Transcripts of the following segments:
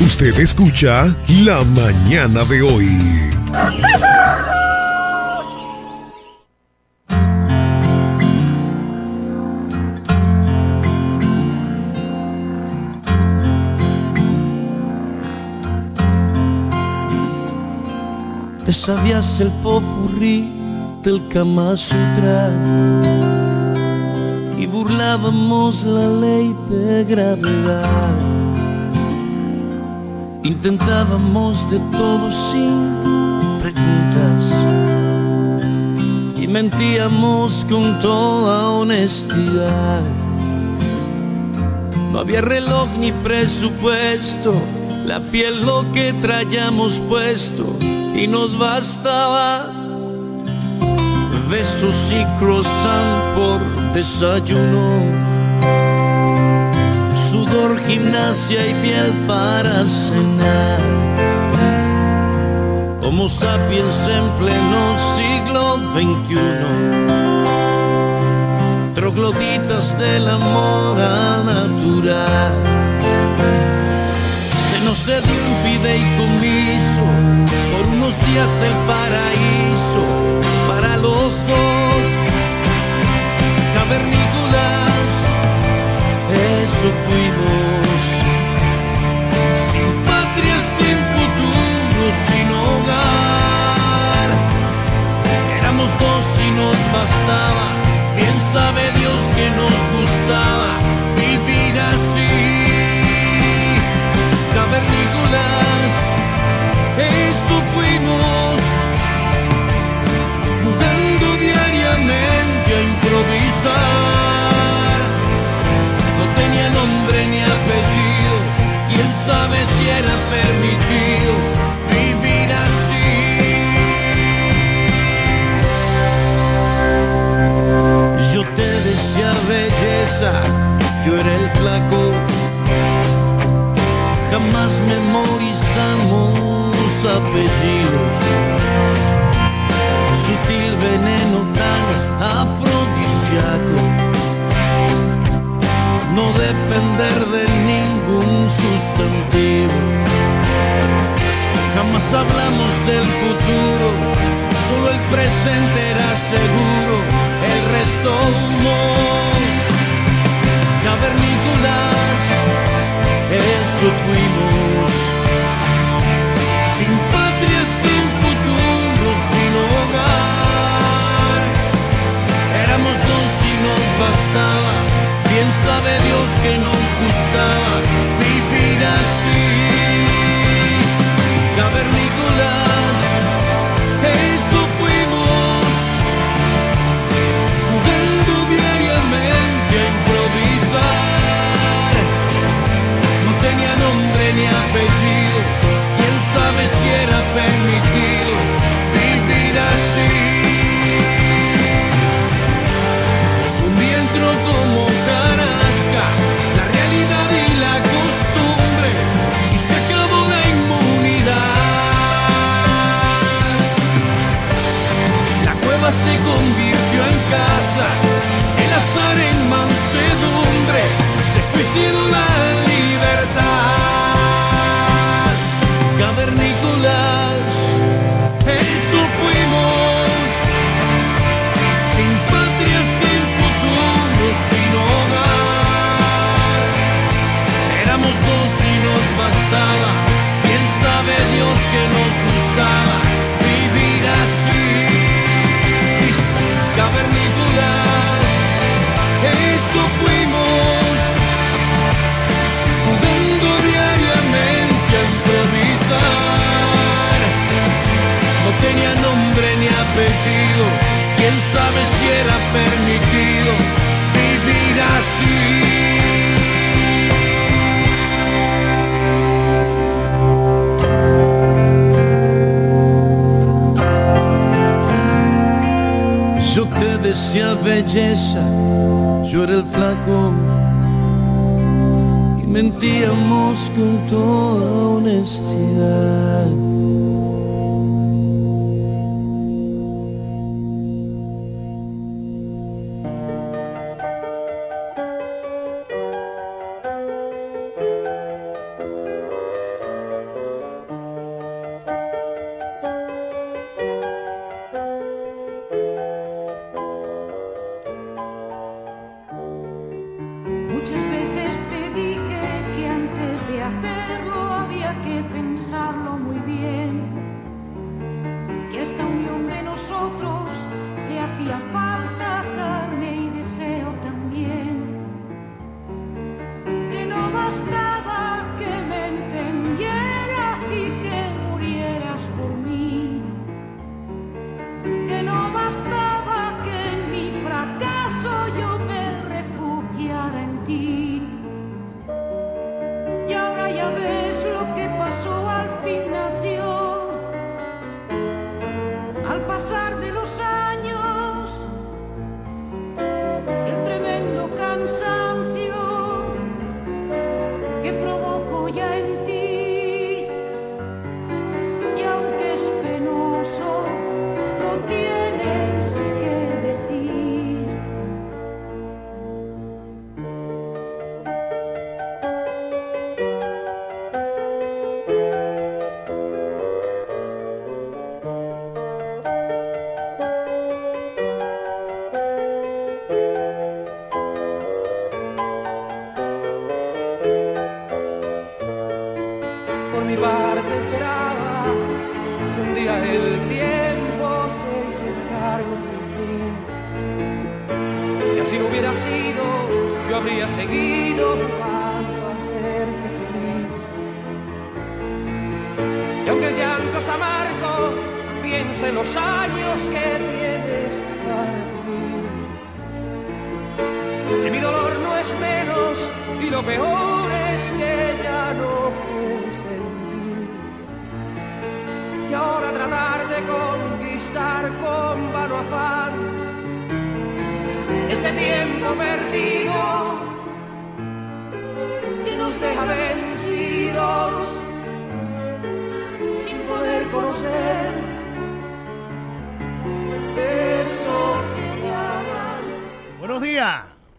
Usted escucha La mañana de hoy. Te sabías el popurrí del Kama Sutra y burlábamos la ley de gravedad. Intentábamos de todo sin preguntas y mentíamos con toda honestidad. No había reloj ni presupuesto, la piel lo que traíamos puesto y nos bastaba besos y croissant por desayuno, sudor, gimnasia y piel para cenar. Homo sapiens en pleno siglo XXI, trogloditas del amor a natural. Se nos dio un fideicomiso por unos días el paraíso eso Sutil veneno tan afrodisiaco. No depender de ningún sustantivo. Jamás hablamos del futuro, solo el presente era seguro, el resto humor. Cavernícolas, eso fuimos. Sabe Dios que nos gusta vivir así.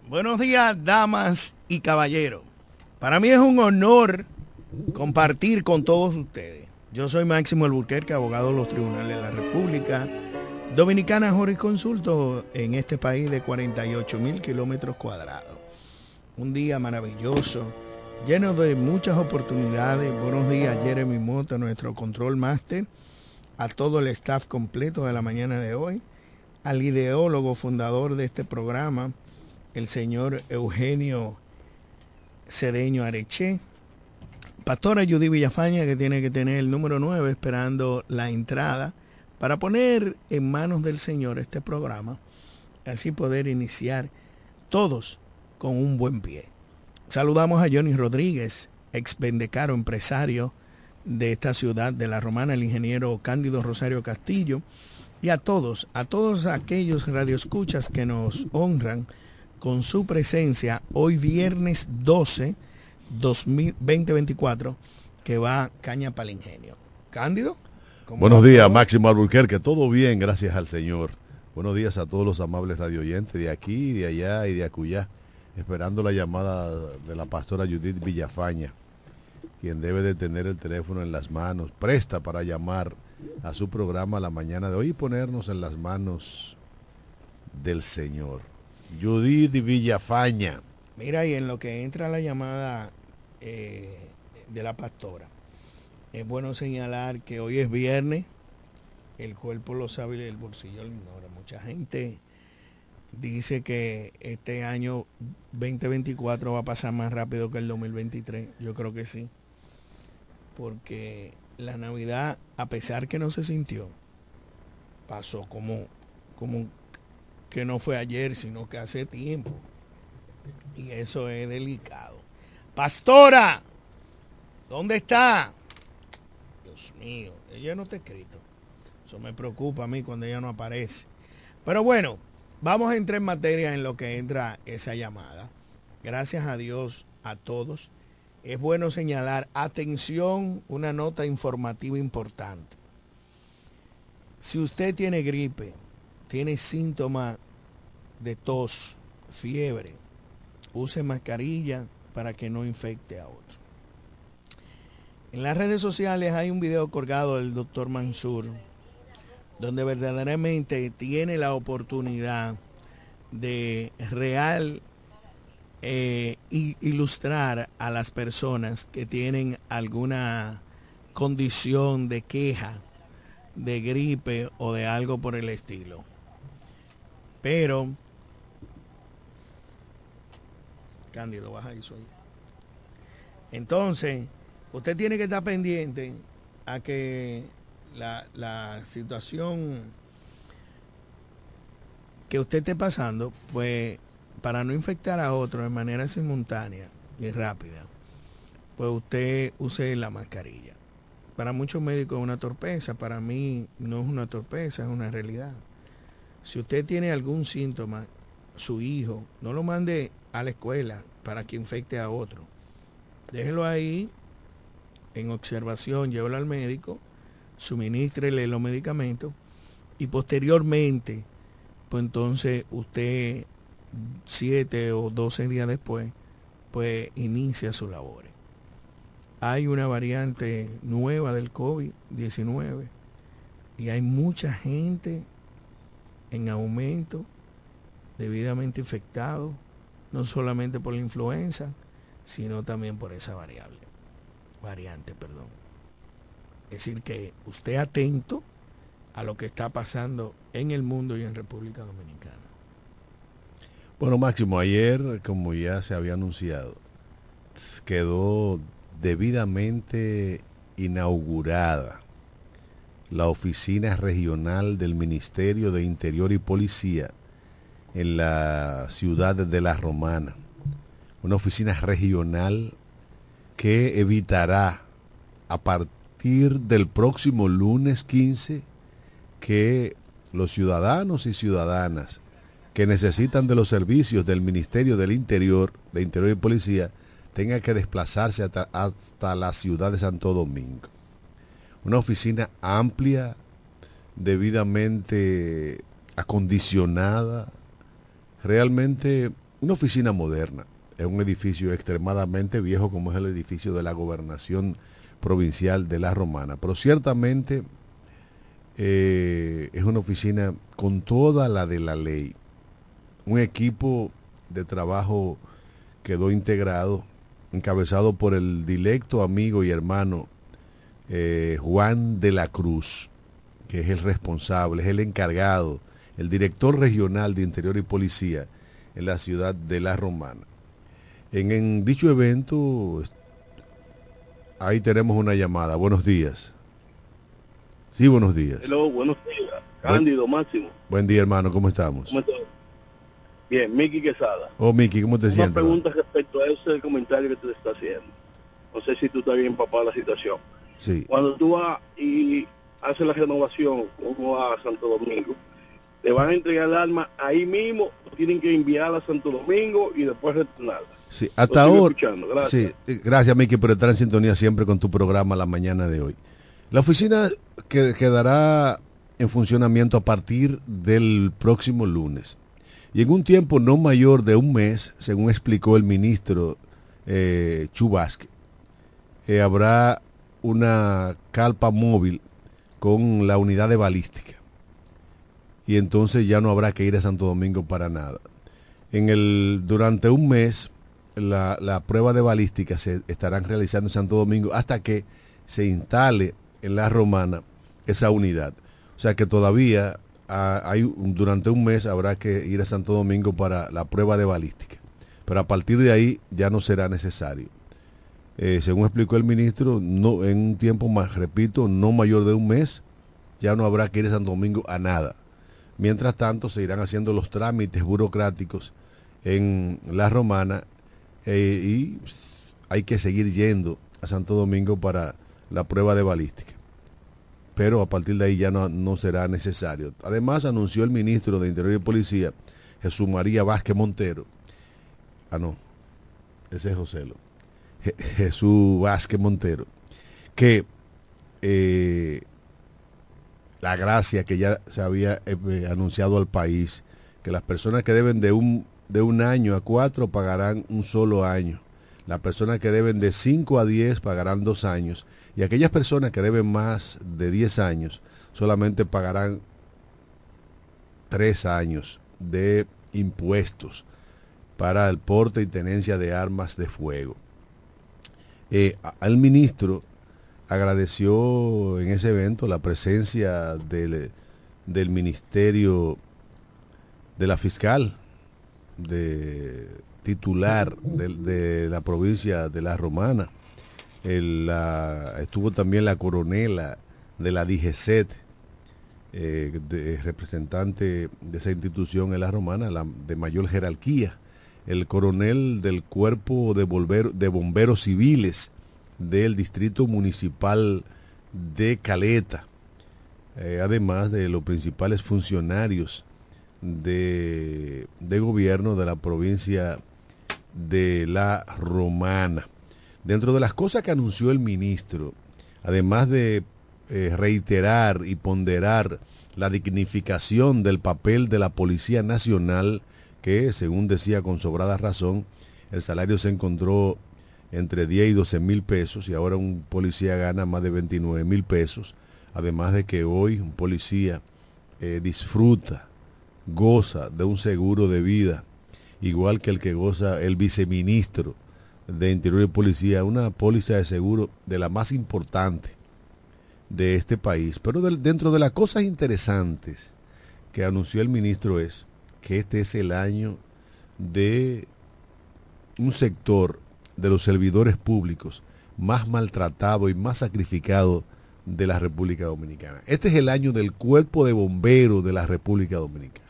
Buenos días, damas y caballeros. Para mí es un honor compartir con todos ustedes. Yo soy Máximo Albuquerque, abogado de los tribunales de la República Dominicana, jurisconsulto en este país de 48 mil kilómetros cuadrados. Un día maravilloso, lleno de muchas oportunidades. Buenos días, Jeremy Mota, nuestro control máster, a todo el staff completo de la mañana de hoy, al ideólogo fundador de este programa, el señor Eugenio Cedeño Areche, Pastora Judy Villafaña, que tiene que tener el número 9 esperando la entrada para poner en manos del Señor este programa, así poder iniciar todos con un buen pie. Saludamos a Johnny Rodríguez, ex vendecaro empresario de esta ciudad de la Romana, el ingeniero Cándido Rosario Castillo, y a todos, a todos aquellos radioescuchas que nos honran con su presencia hoy viernes 12 2024 que va Caña para el Ingenio. Cándido. Buenos días, Máximo Alburquerque. Todo bien, gracias al Señor. Buenos días a todos los amables radioyentes de aquí, de allá y de acullá. Esperando la llamada de la pastora Judith Villafaña, quien debe de tener el teléfono en las manos, presta para llamar a su programa la mañana de hoy y ponernos en las manos del Señor. Judith Villafaña. Mira, y en lo que entra la llamada eh, de la pastora, es bueno señalar que hoy es viernes, el cuerpo lo sabe y el bolsillo lo ignora. Mucha gente dice que este año 2024 va a pasar más rápido que el 2023. Yo creo que sí. Porque la Navidad, a pesar que no se sintió, pasó como, como que no fue ayer, sino que hace tiempo. Y eso es delicado. Pastora, ¿dónde está? Dios mío, ella no está escrito. Eso me preocupa a mí cuando ella no aparece. Pero bueno, vamos a entrar en materia en lo que entra esa llamada. Gracias a Dios a todos. Es bueno señalar, atención, una nota informativa importante. Si usted tiene gripe, tiene síntomas de tos, fiebre, use mascarilla para que no infecte a otro. En las redes sociales hay un video colgado del doctor Mansur, donde verdaderamente tiene la oportunidad de real eh, ilustrar a las personas que tienen alguna condición de queja, de gripe o de algo por el estilo. Pero Cándido, baja eso ahí. Entonces, usted tiene que estar pendiente a que la, la situación que usted esté pasando, pues para no infectar a otro de manera simultánea y rápida, pues usted use la mascarilla. Para muchos médicos es una torpeza, para mí no es una torpeza, es una realidad. Si usted tiene algún síntoma, su hijo, no lo mande a la escuela para que infecte a otro. Déjelo ahí en observación, llévelo al médico, suministrele los medicamentos y posteriormente, pues entonces usted siete o doce días después, pues inicia su labores. Hay una variante nueva del COVID-19 y hay mucha gente en aumento, debidamente infectado, no solamente por la influenza, sino también por esa variable, variante, perdón. Es decir, que usted atento a lo que está pasando en el mundo y en República Dominicana. Bueno, Máximo, ayer, como ya se había anunciado, quedó debidamente inaugurada la oficina regional del Ministerio de Interior y Policía en la ciudad de La Romana. Una oficina regional que evitará a partir del próximo lunes 15 que los ciudadanos y ciudadanas que necesitan de los servicios del Ministerio del Interior, de Interior y Policía, tengan que desplazarse hasta, hasta la ciudad de Santo Domingo. Una oficina amplia, debidamente acondicionada, realmente una oficina moderna. Es un edificio extremadamente viejo como es el edificio de la gobernación provincial de La Romana. Pero ciertamente eh, es una oficina con toda la de la ley. Un equipo de trabajo quedó integrado, encabezado por el directo amigo y hermano eh, Juan de la Cruz, que es el responsable, es el encargado, el director regional de Interior y Policía en la ciudad de La Romana. En, en dicho evento, ahí tenemos una llamada. Buenos días. Sí, buenos días. Hello, buenos días. Cándido, Máximo. Buen día, hermano. ¿Cómo estamos? ¿Cómo estás? Bien, Miki Quesada. Oh, Miki, ¿cómo te Una sientes? pregunta respecto a ese comentario que tú estás haciendo. No sé si tú estás bien de la situación. Sí. Cuando tú vas y haces la renovación, como a Santo Domingo, te van a entregar el arma ahí mismo, tienen que enviarla a Santo Domingo y después retornarla. Sí, hasta ahora. gracias. Sí, gracias, Miki, por estar en sintonía siempre con tu programa la mañana de hoy. La oficina que- quedará en funcionamiento a partir del próximo lunes. Y en un tiempo no mayor de un mes, según explicó el ministro eh, Chubasque, eh, habrá una calpa móvil con la unidad de balística. Y entonces ya no habrá que ir a Santo Domingo para nada. En el, durante un mes, la, la prueba de balística se estarán realizando en Santo Domingo hasta que se instale en la romana esa unidad. O sea que todavía hay, durante un mes habrá que ir a Santo Domingo para la prueba de balística. Pero a partir de ahí ya no será necesario. Eh, según explicó el ministro, no, en un tiempo más, repito, no mayor de un mes, ya no habrá que ir a Santo Domingo a nada. Mientras tanto, se irán haciendo los trámites burocráticos en la romana eh, y hay que seguir yendo a Santo Domingo para la prueba de balística. Pero a partir de ahí ya no, no será necesario. Además, anunció el ministro de Interior y Policía, Jesús María Vázquez Montero. Ah, no, ese es Joselo. Je- Jesús Vázquez Montero, que eh, la gracia que ya se había eh, anunciado al país, que las personas que deben de un, de un año a cuatro pagarán un solo año, las personas que deben de cinco a diez pagarán dos años, y aquellas personas que deben más de diez años solamente pagarán tres años de impuestos para el porte y tenencia de armas de fuego. Eh, al ministro agradeció en ese evento la presencia del, del ministerio de la fiscal, de titular de, la provincia de La Romana. Estuvo también la coronela de la DGCET, eh, representante de esa institución en La Romana, la, de mayor jerarquía. El coronel del cuerpo de, de bomberos civiles del distrito municipal de Caleta, eh, además de los principales funcionarios de, de gobierno de la provincia de la Romana. Dentro de las cosas que anunció el ministro, además de eh, reiterar y ponderar la dignificación del papel de la Policía Nacional, que según decía con sobrada razón, el salario se encontró entre 10 y 12 mil pesos y ahora un policía gana más de 29 mil pesos, además de que hoy un policía eh, disfruta, goza de un seguro de vida, igual que el que goza el viceministro de Interior y Policía, una póliza de seguro de la más importante de este país. Pero dentro de las cosas interesantes que anunció el ministro es que este es el año de un sector de los servidores públicos más maltratado y más sacrificado de la República Dominicana. Este es el año del cuerpo de bomberos de la República Dominicana.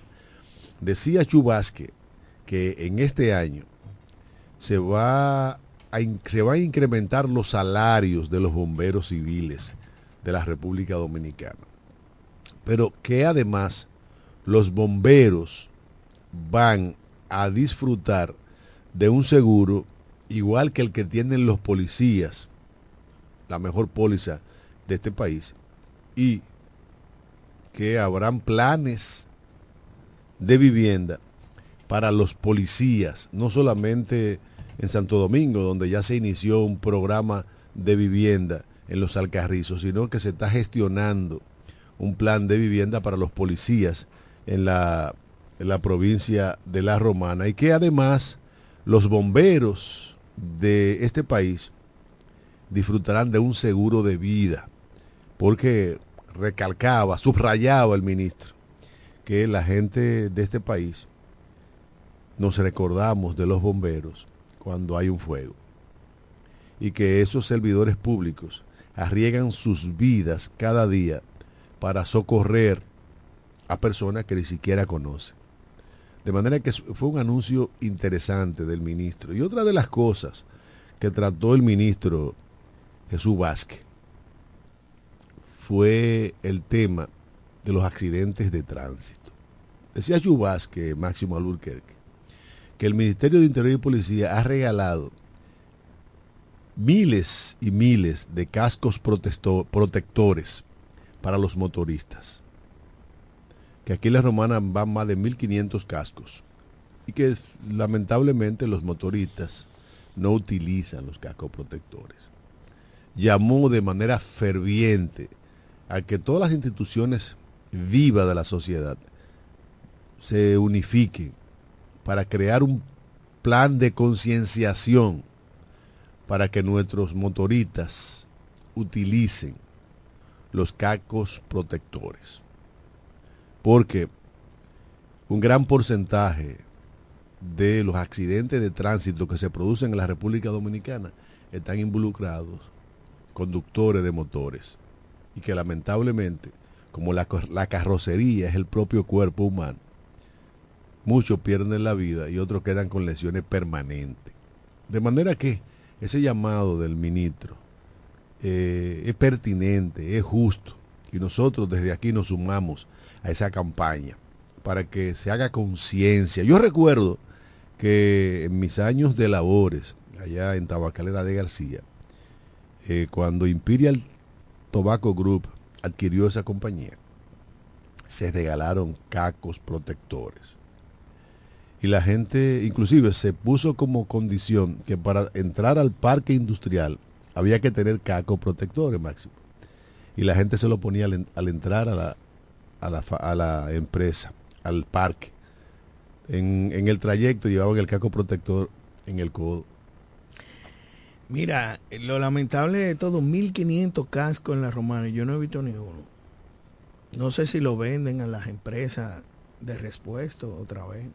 Decía Chubasque que en este año se va a, se a incrementar los salarios de los bomberos civiles de la República Dominicana. Pero que además los bomberos van a disfrutar de un seguro igual que el que tienen los policías, la mejor póliza de este país, y que habrán planes de vivienda para los policías, no solamente en Santo Domingo, donde ya se inició un programa de vivienda en los Alcarrizos, sino que se está gestionando un plan de vivienda para los policías en la, en la provincia de La Romana y que además los bomberos de este país disfrutarán de un seguro de vida, porque recalcaba, subrayaba el ministro, que la gente de este país nos recordamos de los bomberos cuando hay un fuego y que esos servidores públicos arriesgan sus vidas cada día para socorrer a personas que ni siquiera conocen. De manera que fue un anuncio interesante del ministro. Y otra de las cosas que trató el ministro Jesús Vázquez fue el tema de los accidentes de tránsito. Decía Vázquez, Máximo Alburquerque, que el Ministerio de Interior y Policía ha regalado miles y miles de cascos protectores para los motoristas. Que aquí en la romana van más de 1.500 cascos. Y que lamentablemente los motoristas no utilizan los cascos protectores. Llamó de manera ferviente a que todas las instituciones vivas de la sociedad se unifiquen para crear un plan de concienciación para que nuestros motoristas utilicen los cacos protectores. Porque un gran porcentaje de los accidentes de tránsito que se producen en la República Dominicana están involucrados conductores de motores. Y que lamentablemente, como la, carrocería es el propio cuerpo humano, muchos pierden la vida y otros quedan con lesiones permanentes. De manera que ese llamado del ministro eh, es pertinente, es justo, y nosotros desde aquí nos sumamos a esa campaña para que se haga conciencia. Yo recuerdo que en mis años de labores, allá en Tabacalera de García, eh, cuando Imperial Tobacco Group adquirió esa compañía, se regalaron cacos protectores y la gente inclusive se puso como condición que para entrar al parque industrial había que tener caco protectores máximo. Y la gente se lo ponía al, entrar a la, a, la, a la, empresa, al parque. En, en el trayecto llevaban el caco protector en el codo. Mira, lo lamentable de todo, 1500 cascos en la romana, yo no he visto ni uno. No sé si lo venden a las empresas de respuesto otra vez.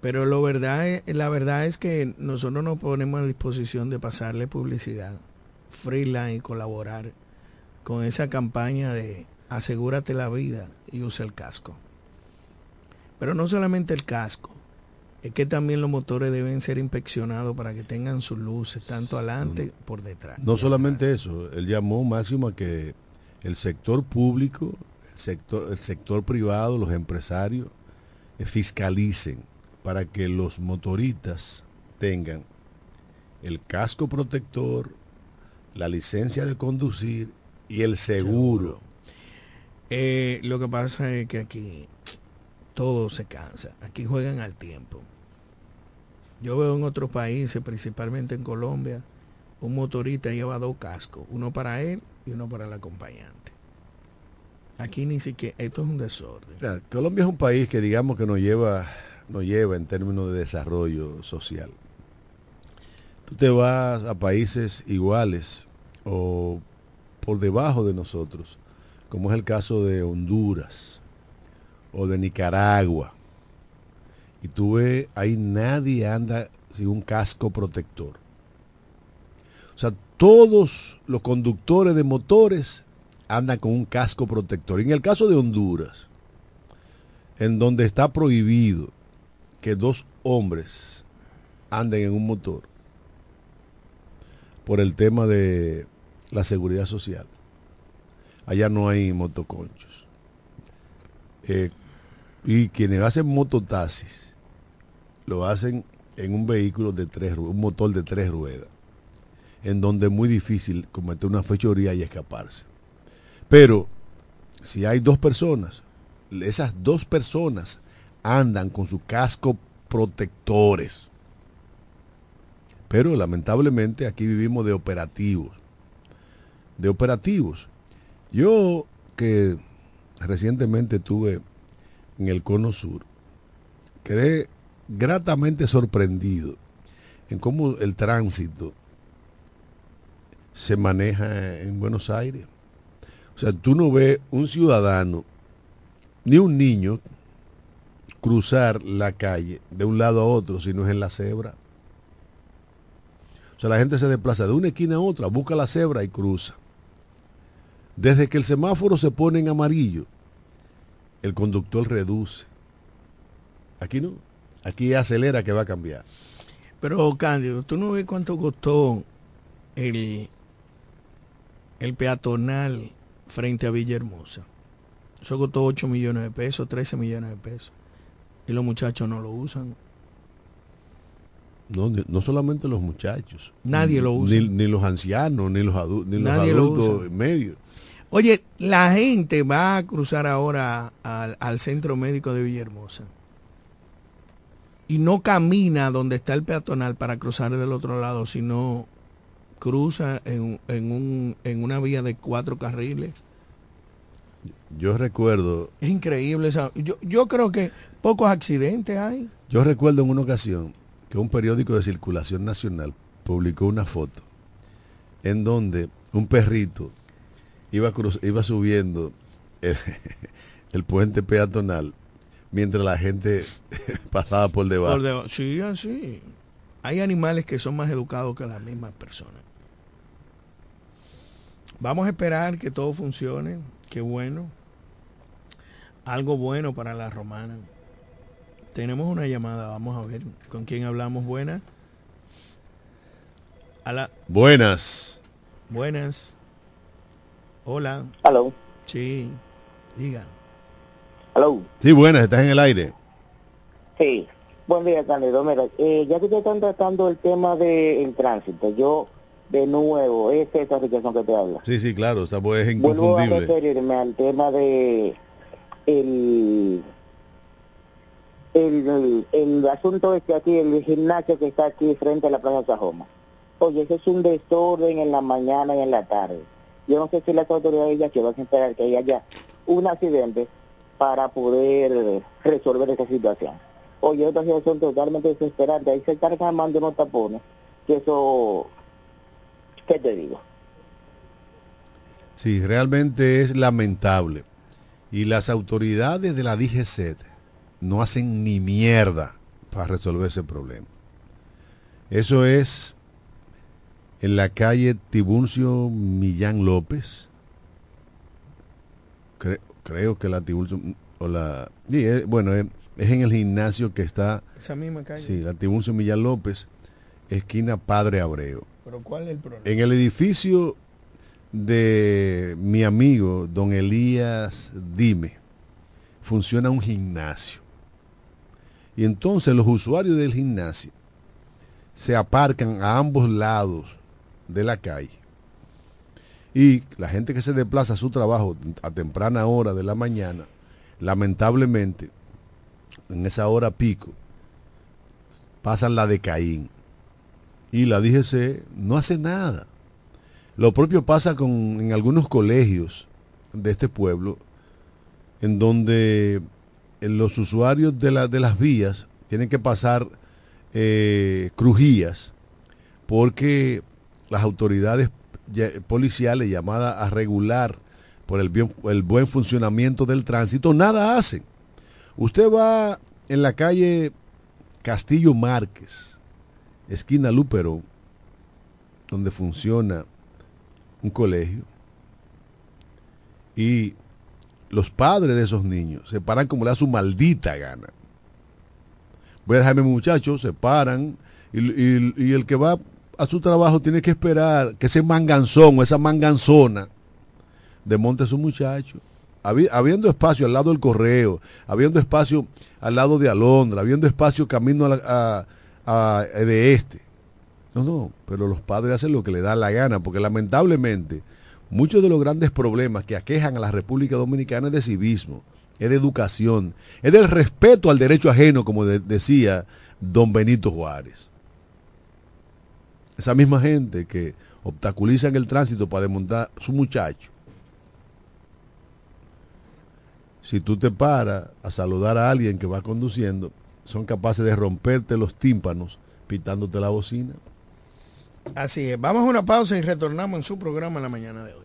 Pero lo verdad la verdad es que nosotros nos ponemos a disposición de pasarle publicidad, freelance y colaborar con esa campaña de asegúrate la vida y usa el casco. Pero no solamente el casco, es que también los motores deben ser inspeccionados para que tengan sus luces, tanto adelante por detrás. No solamente eso, él llamó máximo a que el sector público, el sector, el sector privado, los empresarios, eh, fiscalicen para que los motoristas tengan el casco protector, la licencia de conducir y el seguro. Eh, lo que pasa es que aquí todo se cansa. Aquí juegan al tiempo. Yo veo en otros países, principalmente en Colombia, un motorista lleva dos cascos, uno para él y uno para el acompañante. Aquí ni siquiera, esto es un desorden. Colombia es un país que digamos que nos lleva nos lleva en términos de desarrollo social. Tú te vas a países iguales o por debajo de nosotros, como es el caso de Honduras o de Nicaragua, y tú ves, ahí nadie anda sin un casco protector. O sea, todos los conductores de motores andan con un casco protector. en el caso de Honduras, en donde está prohibido que dos hombres anden en un motor por el tema de la seguridad social. Allá no hay motoconchos. Eh, y quienes hacen mototaxis lo hacen en un vehículo de tres un motor de tres ruedas, en donde es muy difícil cometer una fechoría y escaparse. Pero si hay dos personas, esas dos personas andan con su casco protectores. Pero lamentablemente aquí vivimos de operativos. De operativos. Yo que recientemente estuve en el Cono Sur, quedé gratamente sorprendido en cómo el tránsito se maneja en Buenos Aires. O sea, tú no ves un ciudadano ni un niño cruzar la calle de un lado a otro si no es en la cebra. O sea, la gente se desplaza de una esquina a otra, busca la cebra y cruza. Desde que el semáforo se pone en amarillo, el conductor reduce. Aquí no. Aquí acelera que va a cambiar. Pero, Cándido, ¿tú no ves cuánto costó el, el peatonal frente a Villahermosa? Eso costó 8 millones de pesos, 13 millones de pesos. Y los muchachos no lo usan. No, no solamente los muchachos. Nadie lo usa. Ni, ni los ancianos, ni los, adu- ni los Nadie adultos medios. Oye, la gente va a cruzar ahora al, al centro médico de Villahermosa y no camina donde está el peatonal para cruzar del otro lado, sino cruza en, en, un, en una vía de cuatro carriles. Yo recuerdo, Es increíble. Esa, yo, yo creo que pocos accidentes hay. yo recuerdo en una ocasión que un periódico de circulación nacional publicó una foto en donde un perrito iba, cruz- iba subiendo el, el puente peatonal mientras la gente pasaba por debajo. Por sí, así. Hay animales que son más educados que las mismas personas. Vamos a esperar que todo funcione. Qué bueno. Algo bueno para la romana. Tenemos una llamada, vamos a ver con quién hablamos. Buenas. A la, Buenas. buenas. Hola. Hello. Sí. Diga. Hello. Sí, buenas, estás en el aire. Sí. Buen día, Cándido. Mira, eh, ya que ustedes están tratando el tema del tránsito, yo de nuevo, es esa situación que te habla. Sí, sí, claro, está, pues, es Vuelvo a inconfundible. referirme al tema de el, el, el, el asunto este aquí, el gimnasio que está aquí frente a la Plaza Sajoma. Oye, eso es un desorden en la mañana y en la tarde. Yo no sé si las autoridades ya que van a esperar que haya un accidente para poder resolver esa situación. Oye, otra situación totalmente desesperante. Ahí se están armando unos tapones. Que eso, ¿qué te digo? Sí, realmente es lamentable. Y las autoridades de la DGC no hacen ni mierda para resolver ese problema. Eso es en la calle Tibuncio Millán López. Cre- creo que la Tibuncio, o la, sí, es- bueno, es, es en el gimnasio que está, Esa misma calle. sí, la Tibuncio Millán López, esquina Padre Abreu. Pero ¿cuál es el problema? En el edificio de mi amigo, don Elías Dime, funciona un gimnasio. Y entonces los usuarios del gimnasio se aparcan a ambos lados de la calle. Y la gente que se desplaza a su trabajo a temprana hora de la mañana, lamentablemente, en esa hora pico, pasan la de Caín. Y la DGC no hace nada. Lo propio pasa con, en algunos colegios de este pueblo, en donde eh, los usuarios de, la- de las vías tienen que pasar eh, crujías porque las autoridades policiales llamadas a regular por el, bien- el buen funcionamiento del tránsito nada hacen. Usted va en la calle Castillo Márquez, esquina Luperón, donde funciona un colegio, y los padres de esos niños se paran como le da su maldita gana. Voy a dejarme muchachos, se paran, y- y el que va a su trabajo tiene que esperar que ese manganzón o esa manganzona desmonte a su muchacho. Habi- habiendo espacio al lado del correo, habiendo espacio al lado de Alondra, habiendo espacio camino a, a- a- de este. No, no, pero los padres hacen lo que les da la gana, porque lamentablemente muchos de los grandes problemas que aquejan a la República Dominicana es de civismo, es de educación, es del respeto al derecho ajeno, como de- decía don Benito Juárez. Esa misma gente que obstaculizan el tránsito para desmontar su muchacho. Si tú te paras a saludar a alguien que va conduciendo, son capaces de romperte los tímpanos pitándote la bocina. Así es. Vamos a una pausa y retornamos en su programa en la mañana de hoy.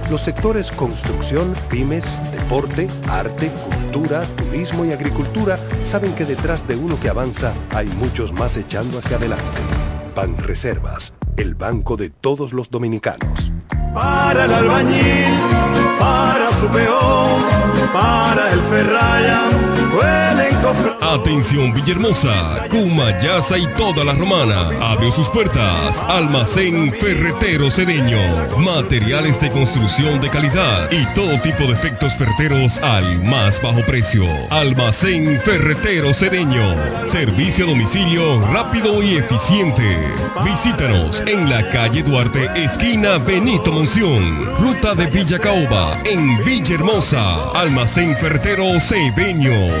Los sectores construcción, pymes, deporte, arte, cultura, turismo y agricultura saben que detrás de uno que avanza hay muchos más echando hacia adelante. Banreservas, el banco de todos los dominicanos. Para el albañil, para su peón, para el ferraya, Atención Villahermosa, Cumayasa y toda la romana. Abrió sus puertas. Almacén Ferretero Cedeño. Materiales de construcción de calidad y todo tipo de efectos ferreteros al más bajo precio. Almacén Ferretero Cedeño. Servicio a domicilio rápido y eficiente. Visítanos en la calle Duarte, esquina Benito Monción. Ruta de Villa Caoba, en Villahermosa. Almacén Ferretero Cedeño.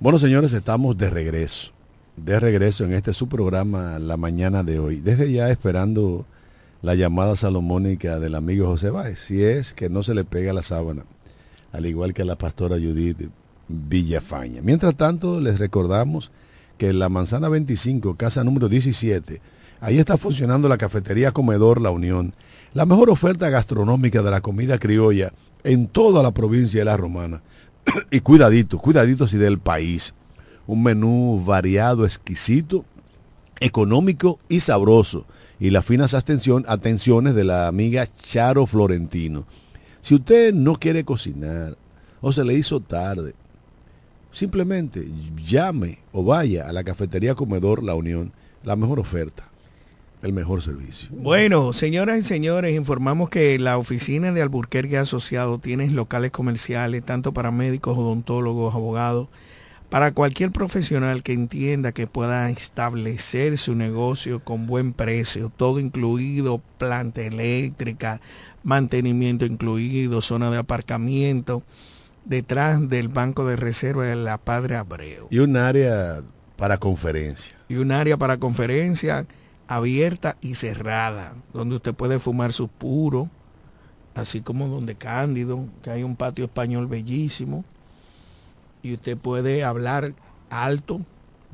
Bueno, señores, estamos de regreso. De regreso en este su programa la mañana de hoy. Desde ya esperando la llamada salomónica del amigo José Báez, si es que no se le pega la sábana, al igual que a la pastora Judith Villafaña. Mientras tanto, les recordamos que en la Manzana 25, casa número 17, ahí está funcionando la cafetería Comedor La Unión, la mejor oferta gastronómica de la comida criolla en toda la provincia de La Romana. y cuidadito, cuidaditos y del país. Un menú variado, exquisito, económico y sabroso. Y las finas atención, atenciones de la amiga Charo Florentino. Si usted no quiere cocinar o se le hizo tarde, simplemente llame o vaya a la cafetería Comedor La Unión, la mejor oferta, el mejor servicio. Bueno, señoras y señores, informamos que la oficina de Alburquerque Asociado tiene locales comerciales, tanto para médicos, odontólogos, abogados, para cualquier profesional que entienda que pueda establecer su negocio con buen precio, todo incluido, planta eléctrica, mantenimiento incluido, zona de aparcamiento, detrás del Banco de Reserva de la Padre Abreu. Y un área para conferencia. Y un área para conferencia abierta y cerrada, donde usted puede fumar su puro, así como donde Cándido, que hay un patio español bellísimo, y usted puede hablar alto,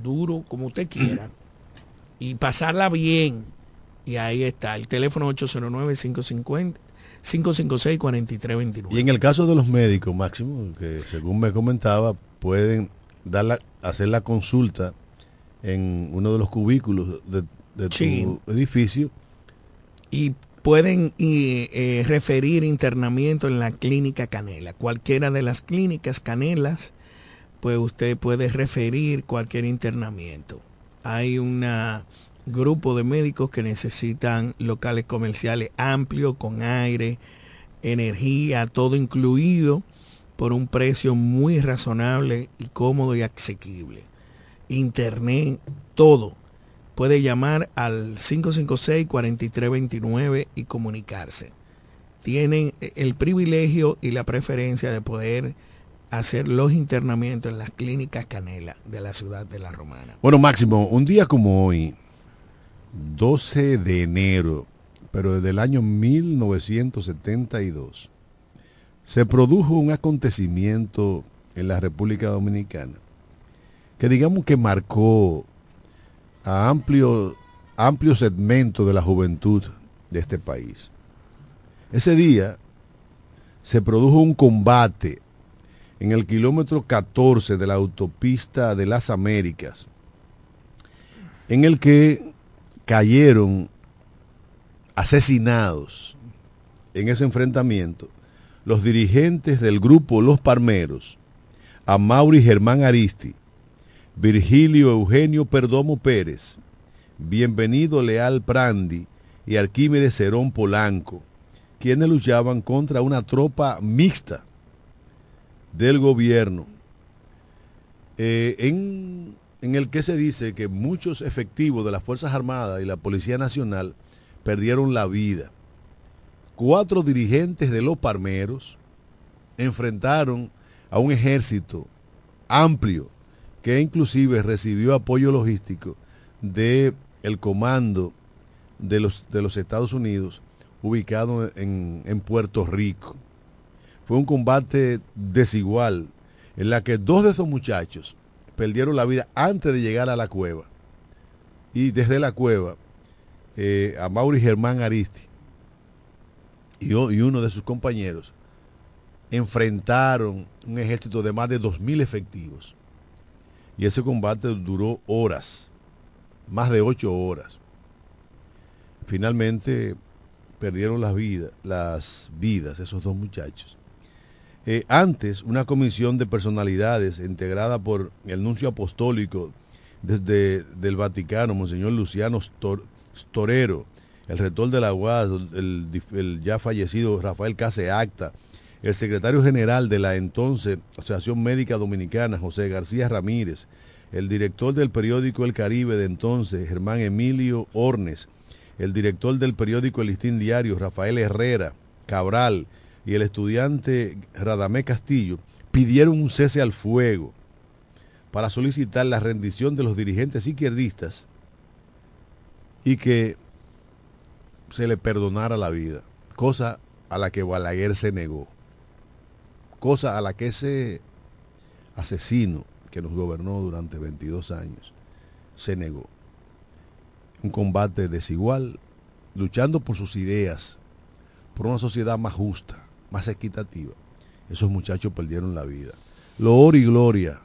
duro, como usted quiera, y pasarla bien. Y ahí está, el teléfono 809-550. 556-4329. Y en el caso de los médicos, Máximo, que según me comentaba, pueden dar la- hacer la consulta en uno de los cubículos de, de tu Sí. edificio. y pueden eh, referir internamiento en la clínica Canela. Cualquiera de las clínicas Canelas, pues usted puede referir cualquier internamiento. Hay un grupo de médicos que necesitan locales comerciales amplios, con aire, energía, todo incluido, por un precio muy razonable y cómodo y asequible. Internet, todo puede llamar al 556-4329 y comunicarse. Tienen el privilegio y la preferencia de poder hacer los internamientos en las clínicas Canela de la ciudad de La Romana. Bueno, Máximo, un día como hoy, 12 de enero, pero desde el año 1972, se produjo un acontecimiento en la República Dominicana que digamos que marcó a amplio, amplio segmento de la juventud de este país. Ese día se produjo un combate en el kilómetro 14 de la autopista de las Américas, en el que cayeron asesinados en ese enfrentamiento los dirigentes del grupo Los Parmeros, Amaury Germán Aristi, Virgilio Eugenio Perdomo Pérez, Bienvenido Leal Prandi y Arquímedes Cerón Polanco, quienes luchaban contra una tropa mixta del gobierno, eh, en, en el que se dice que muchos efectivos de las Fuerzas Armadas y la Policía Nacional perdieron la vida. Cuatro dirigentes de los Parmeros enfrentaron a un ejército amplio que inclusive recibió apoyo logístico de el comando de los, de los Estados Unidos ubicado en, en Puerto Rico. Fue un combate desigual en la que dos de esos muchachos perdieron la vida antes de llegar a la cueva. Y desde la cueva, eh, a Mauri Germán Aristi y, y uno de sus compañeros enfrentaron un ejército de más de 2.000 efectivos. Y ese combate duró horas, más de ocho horas. Finalmente perdieron las vidas, las vidas esos dos muchachos. Eh, antes, una comisión de personalidades integrada por el nuncio apostólico desde del Vaticano, Monseñor Luciano Stor- Storero, el rector de la UAS, el, el ya fallecido Rafael Case Acta, el secretario general de la entonces Asociación Médica Dominicana, José García Ramírez, el director del periódico El Caribe de entonces, Germán Emilio Ornes, el director del periódico El Listín Diario, Rafael Herrera Cabral, y el estudiante Radamé Castillo pidieron un cese al fuego para solicitar la rendición de los dirigentes izquierdistas y que se le perdonara la vida, cosa a la que Balaguer se negó, cosa a la que ese asesino que nos gobernó durante 22 años se negó. Un combate desigual, luchando por sus ideas, por una sociedad más justa, más equitativa. Esos muchachos perdieron la vida. Loor y gloria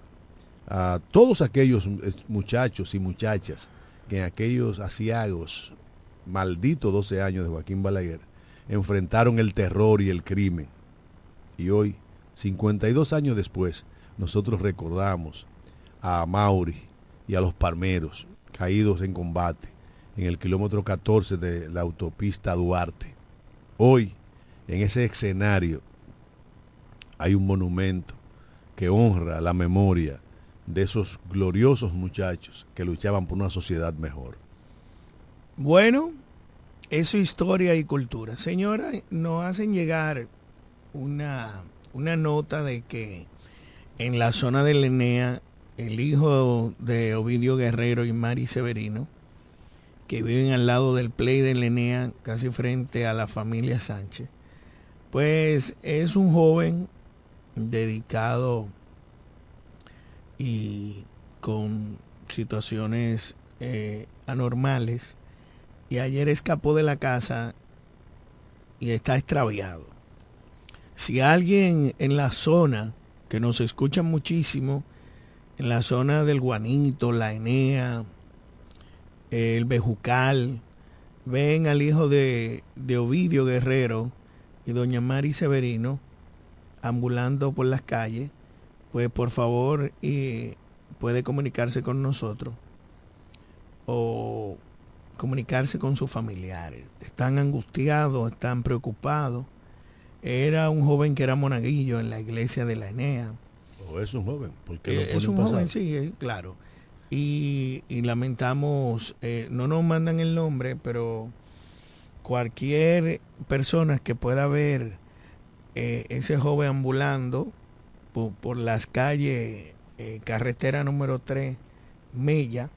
a todos aquellos muchachos y muchachas que en aquellos asiagos, malditos 12 años de Joaquín Balaguer, enfrentaron el terror y el crimen. Y hoy, 52 años después, nosotros recordamos a Mauri y a los parmeros caídos en combate en el kilómetro 14 de la autopista Duarte. Hoy, en ese escenario, hay un monumento que honra la memoria de esos gloriosos muchachos que luchaban por una sociedad mejor. Bueno, eso es historia y cultura. Señora, nos hacen llegar una, una nota de que en la zona de Lenea, el hijo de Ovidio Guerrero y Mari Severino, que viven al lado del Play de Lenea, casi frente a la familia Sánchez, pues es un joven dedicado y con situaciones eh, anormales y ayer escapó de la casa y está extraviado. Si alguien en la zona, que nos escucha muchísimo, en la zona del Guanito, la Enea, el Bejucal, ven al hijo de, de Ovidio Guerrero y doña Mari Severino ambulando por las calles, pues por favor puede comunicarse con nosotros o comunicarse con sus familiares. Están angustiados, están preocupados. Era un joven que era monaguillo en la iglesia de la Enea. O es un joven, porque Eh, es un joven, sí, eh, claro. Y, y lamentamos, eh, no nos mandan el nombre, pero cualquier persona que pueda ver eh, ese joven ambulando por, por las calles, carretera número 3, Mella,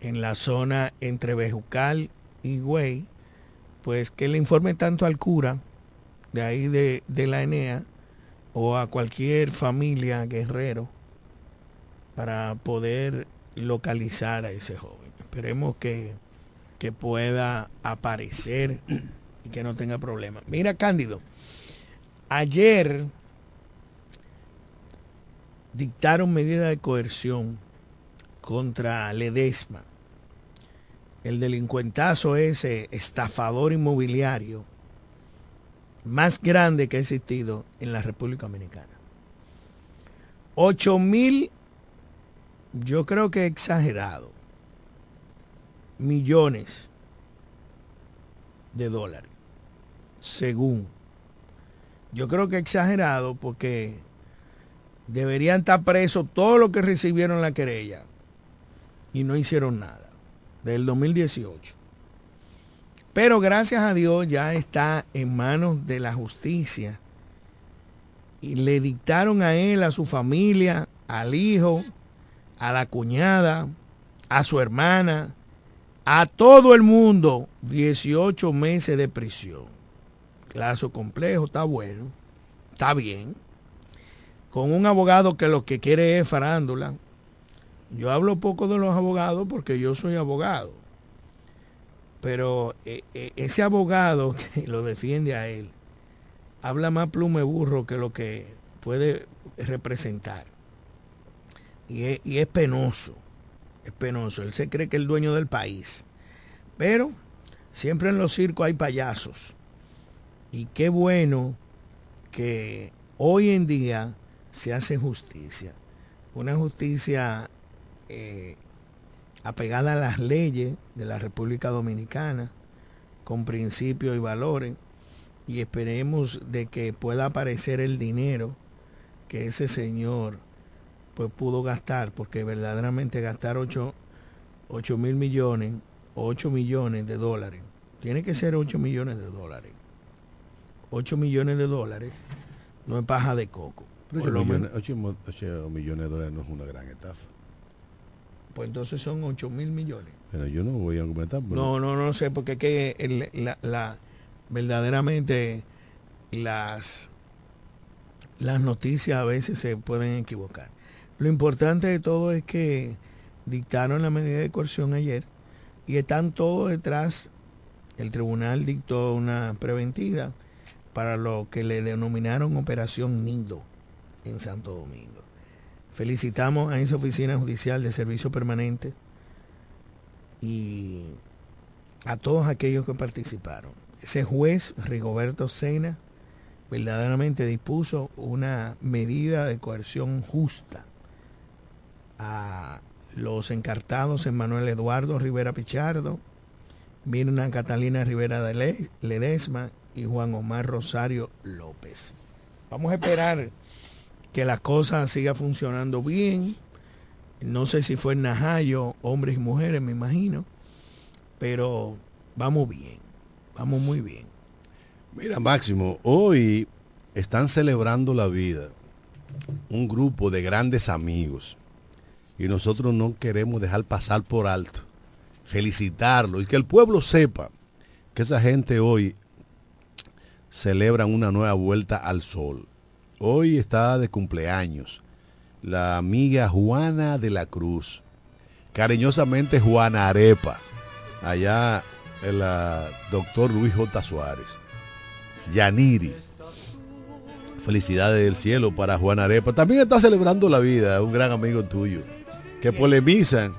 en la zona entre Bejucal y Güey, pues que le informe tanto al cura de ahí de, de la Enea o a cualquier familia guerrero para poder localizar a ese joven. Esperemos que, que pueda aparecer y que no tenga problemas. Mira, Cándido, ayer dictaron medidas de coerción contra Ledesma, el delincuentazo ese estafador inmobiliario más grande que ha existido en la República Dominicana. 8 mil, yo creo que exagerado, millones de dólares, según. Yo creo que exagerado porque deberían estar presos todos los que recibieron la querella y no hicieron nada, del 2018. Pero gracias a Dios ya está en manos de la justicia. Y le dictaron a él, a su familia, al hijo, a la cuñada, a su hermana, a todo el mundo 18 meses de prisión. Caso complejo, está bueno, está bien. Con un abogado que lo que quiere es farándula. Yo hablo poco de los abogados porque yo soy abogado pero eh, eh, ese abogado que lo defiende a él habla más plume burro que lo que puede representar. Y es, penoso, es penoso. Él se cree que es el dueño del país. Pero siempre en los circos hay payasos. Y qué bueno que hoy en día se hace justicia. Una justicia eh, apegada a las leyes de la República Dominicana, con principios y valores, y esperemos de que pueda aparecer el dinero que ese señor pues pudo gastar, porque verdaderamente gastar 8, mil millones, 8 millones de dólares, tiene que ser 8 millones de dólares. 8 millones de dólares no es paja de coco. 8 millones, 8 millones de dólares no es una gran estafa. Pues entonces son 8 mil millones. Pero yo no voy a comentar. pero- No, no, no sé, porque es que el- la, la- verdaderamente las, las noticias a veces se pueden equivocar. Lo importante de todo es que dictaron la medida de coerción ayer y están todos detrás. El tribunal dictó una preventiva para lo que le denominaron Operación Nido en Santo Domingo. Felicitamos a esa oficina judicial de servicio permanente y a todos aquellos que participaron. Ese juez, Rigoberto Sena, verdaderamente dispuso una medida de coerción justa a los encartados Manuel Eduardo Rivera Pichardo, Mirna Catalina Rivera de Le- Ledesma y Juan Omar Rosario López. Vamos a esperar que la cosa siga funcionando bien. No sé si fue en Najayo, hombres y mujeres, me imagino. Pero vamos bien, vamos muy bien. Mira, Máximo, hoy están celebrando la vida un grupo de grandes amigos y nosotros no queremos dejar pasar por alto, felicitarlos y que el pueblo sepa que esa gente hoy celebra una nueva vuelta al sol. Hoy está de cumpleaños la amiga Juana de la Cruz, cariñosamente Juana Arepa, allá el ah, doctor Luis J. Suárez. Yaniri. Felicidades del cielo para Juan Arepa. También está celebrando la vida, un gran amigo tuyo. Que polemizan.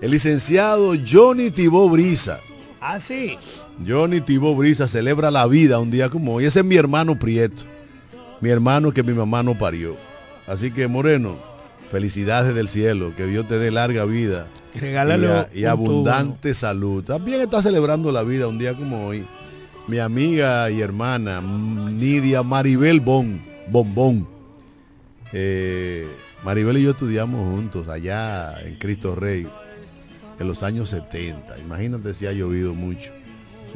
El licenciado Johnny Tibó Brisa. Ah, sí. Johnny Tibó Brisa celebra la vida un día como hoy. Ese es mi hermano Prieto. Mi hermano que mi mamá no parió. Así que Moreno, felicidades del cielo. Que Dios te dé larga vida. Y, a- y un abundante salud. También está celebrando la vida un día como hoy. Mi amiga y hermana Nidia Maribel Bon, Bombón. Eh, Maribel y yo estudiamos juntos allá en Cristo Rey en los años 70. Imagínate si ha llovido mucho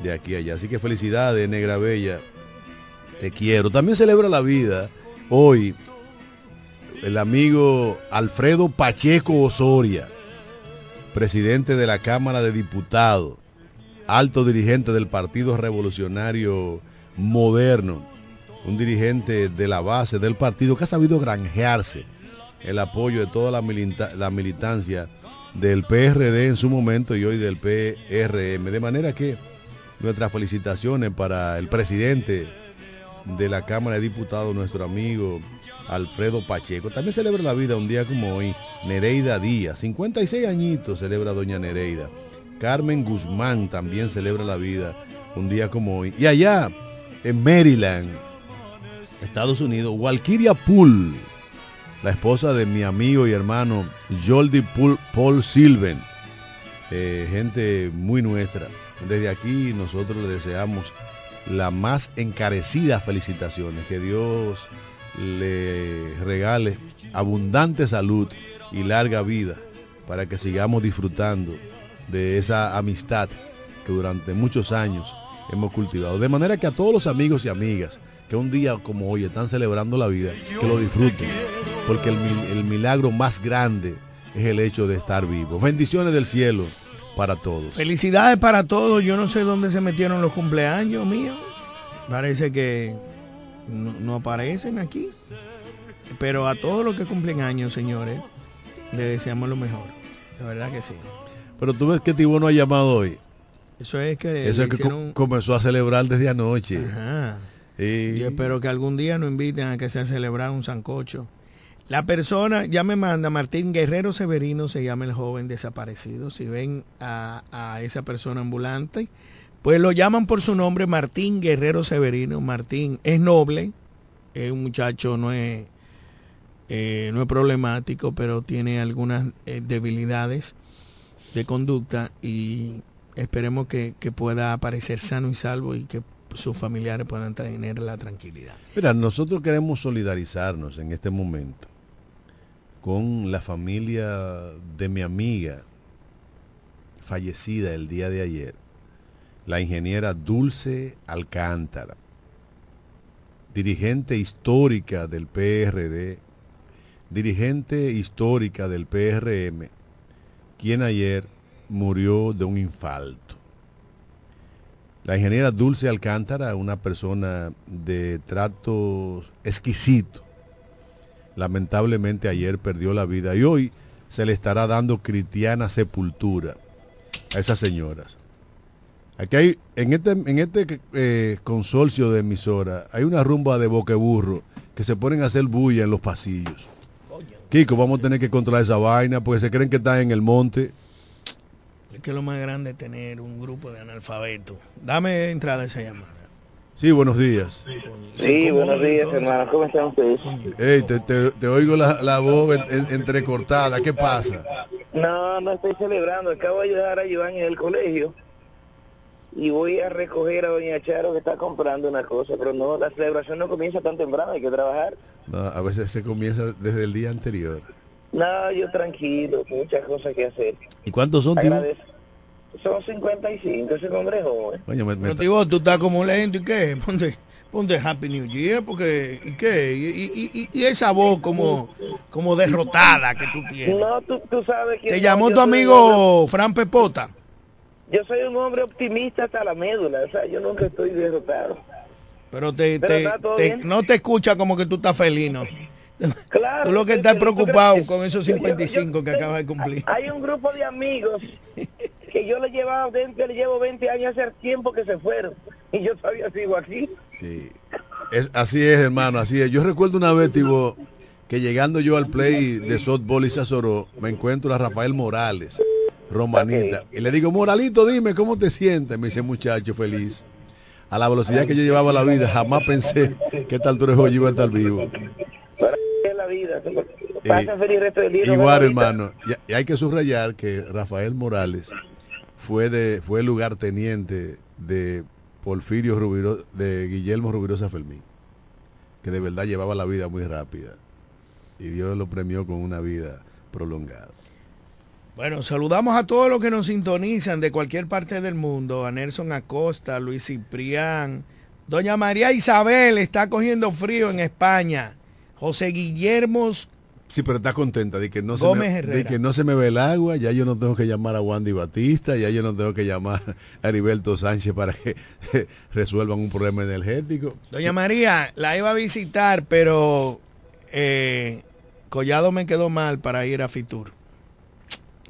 de aquí a allá. Así que felicidades, Negra Bella. Te quiero. También celebra la vida hoy el amigo Alfredo Pacheco Osoria, presidente de la Cámara de Diputados, alto dirigente del Partido Revolucionario Moderno, un dirigente de la base del partido que ha sabido granjearse el apoyo de toda la, milita- la militancia del PRD en su momento y hoy del PRM. De manera que nuestras felicitaciones para el presidente de la Cámara de Diputados, nuestro amigo Alfredo Pacheco. También celebra la vida un día como hoy, Nereida Díaz, 56 añitos celebra doña Nereida. Carmen Guzmán también celebra la vida un día como hoy. Y allá, en Maryland, Estados Unidos, Walkiria Pool, la esposa de mi amigo y hermano Jordi Pool- Paul Silven, eh, gente muy nuestra. Desde aquí nosotros le deseamos la más encarecida felicitaciones. Que Dios le regale abundante salud y larga vida para que sigamos disfrutando de esa amistad que durante muchos años hemos cultivado. De manera que a todos los amigos y amigas que un día como hoy están celebrando la vida, que lo disfruten, porque el, el milagro más grande es el hecho de estar vivo. Bendiciones del cielo para todos. Felicidades para todos. Yo no sé dónde se metieron los cumpleaños míos. Parece que no, no aparecen aquí. Pero a todos los que cumplen años, señores, le deseamos lo mejor. La verdad que sí. Pero tú ves que Tibo no ha llamado hoy. Eso es que. Eso es que hicieron- comenzó a celebrar desde anoche. Ajá. Y- Yo espero que algún día nos inviten a que sea celebrar un sancocho. La persona, ya me manda, Martín Guerrero Severino se llama el joven desaparecido. Si ven a, a esa persona ambulante, pues lo llaman por su nombre Martín Guerrero Severino. Martín es noble, es un muchacho, no es, eh, no es problemático, pero tiene algunas eh, debilidades de conducta y esperemos que, que pueda aparecer sano y salvo y que sus familiares puedan tener la tranquilidad. Mira, nosotros queremos solidarizarnos en este momento con la familia de mi amiga fallecida el día de ayer, la ingeniera Dulce Alcántara, dirigente histórica del PRD, dirigente histórica del PRM quien ayer murió de un infarto. La ingeniera Dulce Alcántara, una persona de trato exquisito, lamentablemente ayer perdió la vida y hoy se le estará dando cristiana sepultura a esas señoras. Aquí hay, en este, este eh, consorcio de emisoras, hay una rumba de boqueburro que se ponen a hacer bulla en los pasillos. Kiko, vamos a tener que controlar esa vaina porque se creen que están en el monte. Es que lo más grande es tener un grupo de analfabetos. Dame entrada a esa llamada. Sí, buenos días. Sí, buenos días, hermano. ¿Cómo están ustedes? Ey, te, te- te oigo la, la voz en- en- entrecortada. ¿Qué pasa? No, no estoy celebrando. Acabo de ayudar a Iván en el colegio. Y voy a recoger a Doña Charo que está comprando una cosa. Pero no, la celebración no comienza tan temprano. Hay que trabajar. No, a veces se comienza desde el día anterior. No, yo tranquilo. Muchas cosas que hacer. ¿Y cuántos son, tío? Agradezco. Son 55. Ese hombre es joven. Coño, me- me Pero, está- tío, tú estás como lento y qué, ponte, ponte Happy New Year, porque, ¿y qué? Y, y- y- y esa voz como, como derrotada que tú tienes. No, tú, tú sabes que... Te no, llamó yo tu amigo Fran Pepota. yo soy un hombre optimista hasta la médula. O sea, yo nunca estoy derrotado. Pero, te, Pero te- te- no te escucha como que tú estás feliz, ¿no? Claro. Tú lo que estás sí, ¿tú crees preocupado que- con esos yo- yo- 55 que yo- acabas de cumplir. Hay un grupo de amigos que yo le llevaba dentro, le llevo 20 años hace tiempo que se fueron. Y yo todavía sigo aquí. Sí. Es, así es, hermano, así es. Yo recuerdo una vez, Tibo, que llegando yo al play de softball y Sazoró, me encuentro a Rafael Morales, Romanita, y le digo, Moralito, dime, ¿cómo te sientes? Me dice, muchacho, feliz. A la velocidad que yo llevaba la vida, jamás pensé que esta altura hoy iba a estar vivo. La vida. Pasa feliz resto del día. nos Igual, hermano. Y, y hay que subrayar que Rafael Morales fue de fue lugarteniente de Porfirio de Guillermo Rubirosa Fermín, que de verdad llevaba la vida muy rápida. Y Dios lo premió con una vida prolongada. Bueno, saludamos a todos los que nos sintonizan de cualquier parte del mundo. A Nelson Acosta, Luis Ciprián. Doña María Isabel está cogiendo frío en España. José Guillermo Sí, pero está contenta de que no se me, de que no se me ve el agua, ya yo no tengo que llamar a Wandy Batista, ya yo no tengo que llamar a Heriberto Sánchez para que resuelvan un problema energético. Doña María, la iba a visitar, pero eh, Collado me quedó mal para ir a Fitur.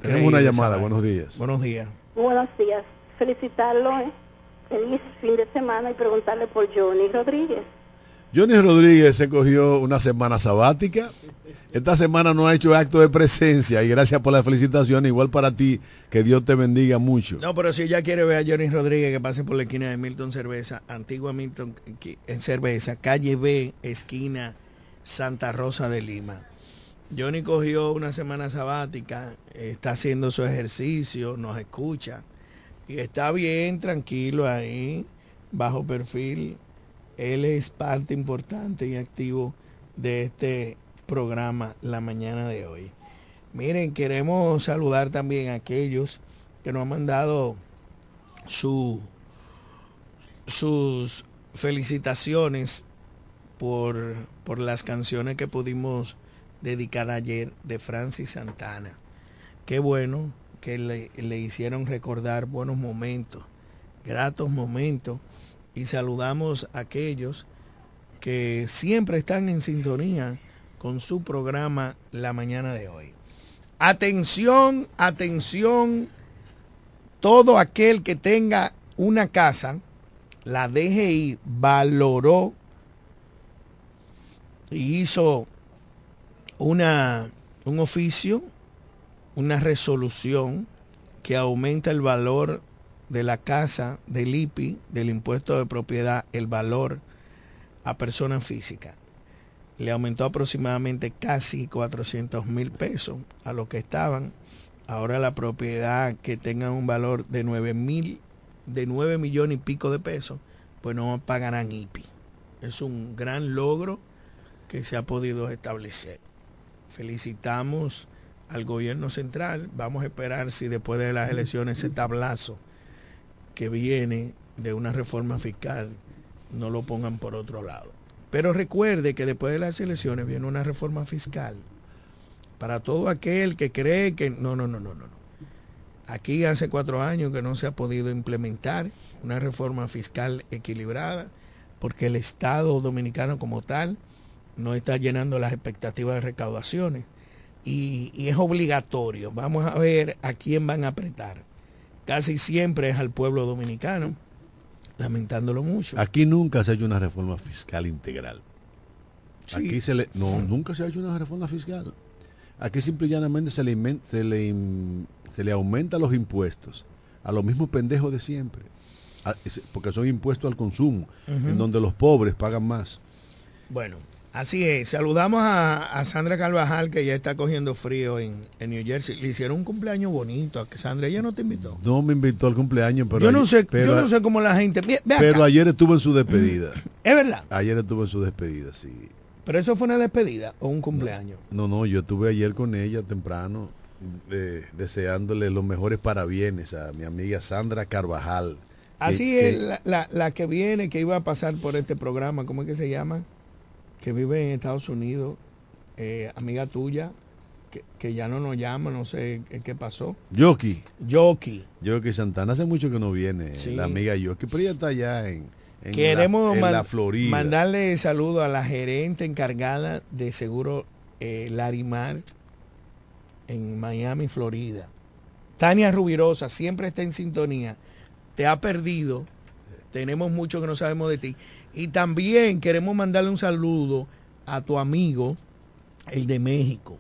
Tenemos una llamada, buenos días. Buenos días. Buenos días. Felicitarlo, eh. feliz fin de semana y preguntarle por Johnny Rodríguez. Johnny Rodríguez se cogió una semana sabática. Esta semana no ha hecho acto de presencia y gracias por la felicitación. Igual para ti, que Dios te bendiga mucho. No, pero si ella quiere ver a Johnny Rodríguez, que pase por la esquina de Milton Cerveza, antigua Milton en Cerveza, calle B, esquina Santa Rosa de Lima. Johnny cogió una semana sabática, está haciendo su ejercicio, nos escucha y está bien, tranquilo ahí, bajo perfil. Él es parte importante y activo de este programa la mañana de hoy. Miren, queremos saludar también a aquellos que nos han mandado su, sus felicitaciones por, por las canciones que pudimos dedicar ayer de Francis Santana. Qué bueno que le, le hicieron recordar buenos momentos, gratos momentos, y saludamos a aquellos que siempre están en sintonía con su programa la mañana de hoy. Atención, atención, todo aquel que tenga una casa, la DGI valoró y hizo una, un oficio, una resolución que aumenta el valor de la casa del IPI, del impuesto de propiedad, el valor a persona física. Le aumentó aproximadamente casi 400 mil pesos a lo que estaban. Ahora la propiedad que tenga un valor de 9 mil, de 9 millones y pico de pesos, pues no pagarán IPI. Es un gran logro que se ha podido establecer. Felicitamos al gobierno central. Vamos a esperar si después de las elecciones ese tablazo que viene de una reforma fiscal no lo pongan por otro lado. Pero recuerde que después de las elecciones viene una reforma fiscal para todo aquel que cree que no, no, no, no, no. Aquí hace cuatro años que no se ha podido implementar una reforma fiscal equilibrada porque el Estado dominicano como tal no está llenando las expectativas de recaudaciones y, y es obligatorio. Vamos a ver a quién van a apretar. Casi siempre es al pueblo dominicano, lamentándolo mucho. Aquí nunca se ha hecho una reforma fiscal integral. Sí. Aquí se le, no, nunca se ha hecho una reforma fiscal. Aquí simple y llanamente se le, se le, in- se le aumenta los impuestos a los mismos pendejos de siempre. A- porque son impuestos al consumo, en donde los pobres pagan más. Bueno, así es. Saludamos a, a Sandra Carvajal, que ya está cogiendo frío en, en New Jersey. Le hicieron un cumpleaños bonito a Sandra. Ella no te invitó. No me invitó al cumpleaños, pero yo no sé, pero, yo no sé cómo la gente. Ve- ve pero ayer estuvo en su despedida. Es verdad. Ayer estuvo en su despedida, sí. Pero eso fue una despedida o un cumpleaños. No, no, yo estuve ayer con ella temprano, deseándole los mejores parabienes a mi amiga Sandra Carvajal. Así que- es la, la- la que viene, que iba a pasar por este programa, ¿cómo es que se llama? Que vive en Estados Unidos, eh, amiga tuya, que, que ya no nos llama, no sé qué, qué pasó. Yoki. Yoki. Yoki Santana hace mucho que no viene, Sí. la amiga Yoki, pero ella está allá en, en Queremos la, en man- la Florida. mandarle saludo a la gerente encargada de seguro eh, Larimar en Miami, Florida. Tania Rubirosa siempre está en sintonía. Te ha perdido. Tenemos mucho que no sabemos de ti. Y también queremos mandarle un saludo a tu amigo, el de México.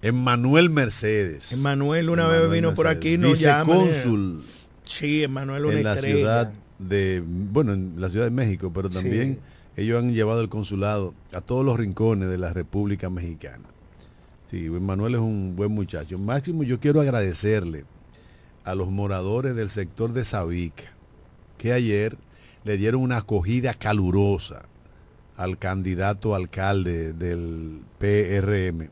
Emmanuel Mercedes. Emanuel una Emmanuel vez vino por aquí, nos llama. Vicecónsul Sí, Emanuel una en la estrella. ciudad de, bueno, en la ciudad de México, pero también ellos han llevado el consulado a todos los rincones de la República Mexicana. Sí, Manuel es un buen muchacho. Máximo, yo quiero agradecerle a los moradores del sector de Sabica, que ayer le dieron una acogida calurosa al candidato alcalde del PRM,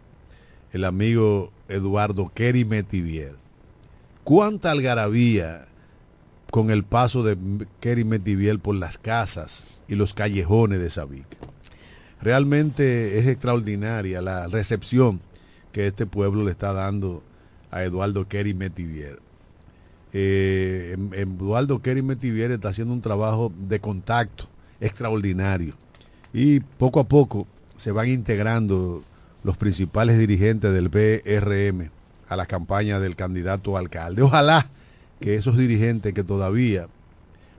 el amigo Eduardo Kerry Metivier. ¿Cuánta algarabía con el paso de Kerry Metivier por las casas y los callejones de Sabica? Realmente es extraordinaria la recepción que este pueblo le está dando a Eduardo Kerry Metivier. Eh, em- Eduardo Kerry Metivier está haciendo un trabajo de contacto extraordinario y poco a poco se van integrando los principales dirigentes del PRM a la campaña del candidato alcalde. Ojalá que esos dirigentes que todavía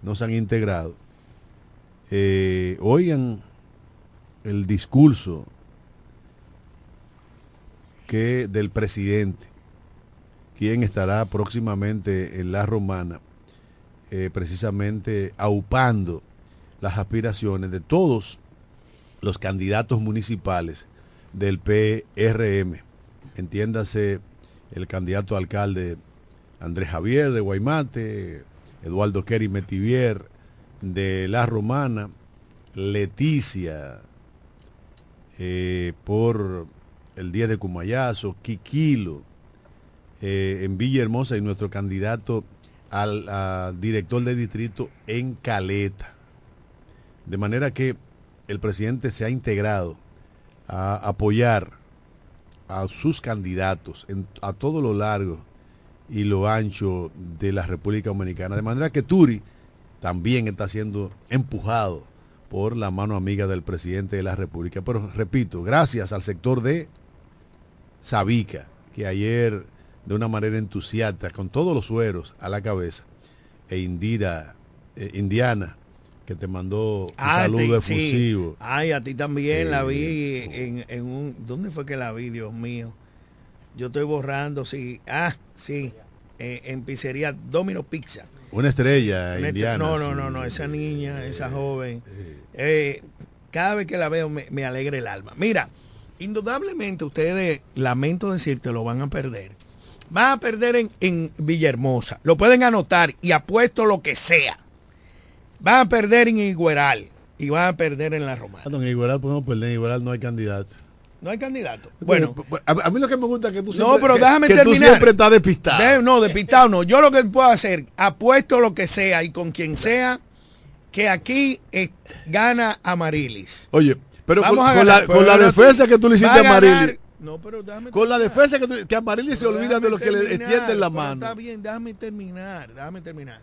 no se han integrado eh, oigan el discurso que del presidente, quien estará próximamente en la romana, eh, precisamente aupando las aspiraciones de todos los candidatos municipales del PRM. Entiéndase el candidato alcalde Andrés Javier de Guaymate, Eduardo Kerry Metivier de La Romana, Leticia eh, por el 10 de Cumayazo, Quiquilo eh, en Villahermosa y nuestro candidato al director de distrito en Caleta. De manera que el presidente se ha integrado a apoyar a sus candidatos a todo lo largo y lo ancho de la República Dominicana. De manera que Turi también está siendo empujado por la mano amiga del presidente de la República. Pero repito, gracias al sector de Sabica, que ayer de una manera entusiasta, con todos los sueros a la cabeza, e Indira, eh, Indiana, que te mandó un Ah, saludo sí. efusivo. Ay, a ti también la vi en, en un... ¿Dónde fue que la vi, Dios mío? Yo estoy borrando, sí. Ah, sí. eh, en pizzería Domino Pizza. Una estrella Una indiana. No, no, no, no, esa niña, esa joven. eh, cada vez que la veo me, me alegra el alma. Mira, indudablemente ustedes, lamento decirte, lo van a perder. Van a perder en, en Villahermosa. Lo pueden anotar y apuesto lo que sea. Van a perder en Igueral y van a perder en la Romana. Ah, no, En Igueral podemos perder, en Igueral no hay candidato. No hay candidato. Bueno, a, a mí lo que me gusta es que tú no, siempre, pero que- déjame que tú terminar. siempre estás despistado. De- no, despistado no. Yo lo que puedo hacer, apuesto lo que sea y con quien sea, que aquí eh, gana Amarilis. Oye, pero con, a con la, pero con la no- defensa que tú le hiciste a Marili. No, pero déjame Con la defensa que, tú- que Amarili se olvida de los que le extienden la mano. Está bien, déjame terminar, déjame terminar.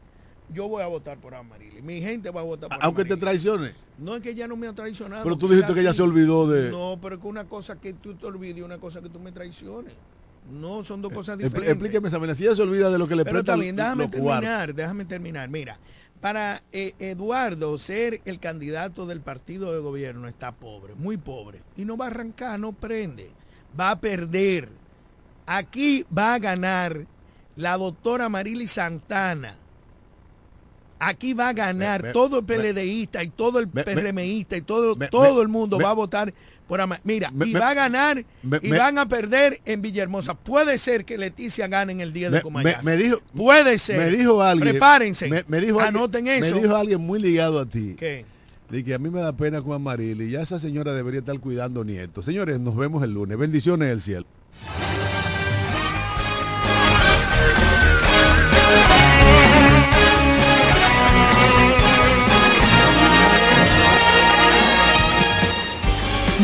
Yo voy a votar por Amarili. Mi gente va a votar por Aunque te traicione. No es que ella no me ha traicionado. Pero tú dijiste que ella se olvidó de- No, pero que una cosa que tú te olvides y una cosa que tú me traiciones. No, son dos cosas Expl- diferentes. Explíqueme esa. Si ella se olvida de lo que le Pero presta bien, déjame terminar, déjame terminar. Mira, para eh, Eduardo ser el candidato del partido de gobierno está pobre, muy pobre. Y no va a arrancar, no prende. Va a perder. Aquí va a ganar la doctora Marily Santana. Aquí va a ganar Me- me- todo el me- PLDista y todo el PRMista y todo, todo el mundo va a votar por Ama- Mira, y va a ganar y van a perder en Villahermosa. Puede ser que Leticia gane en el día de Me, me- dijo, Puede ser. me dijo alguien. Prepárense. Me, me dijo alguien- Anoten eso. Me dijo alguien muy ligado a ti. ¿Qué? De que a mí me da pena con Amarili. Ya esa señora debería estar cuidando nietos. Señores, nos vemos el lunes. Bendiciones del cielo.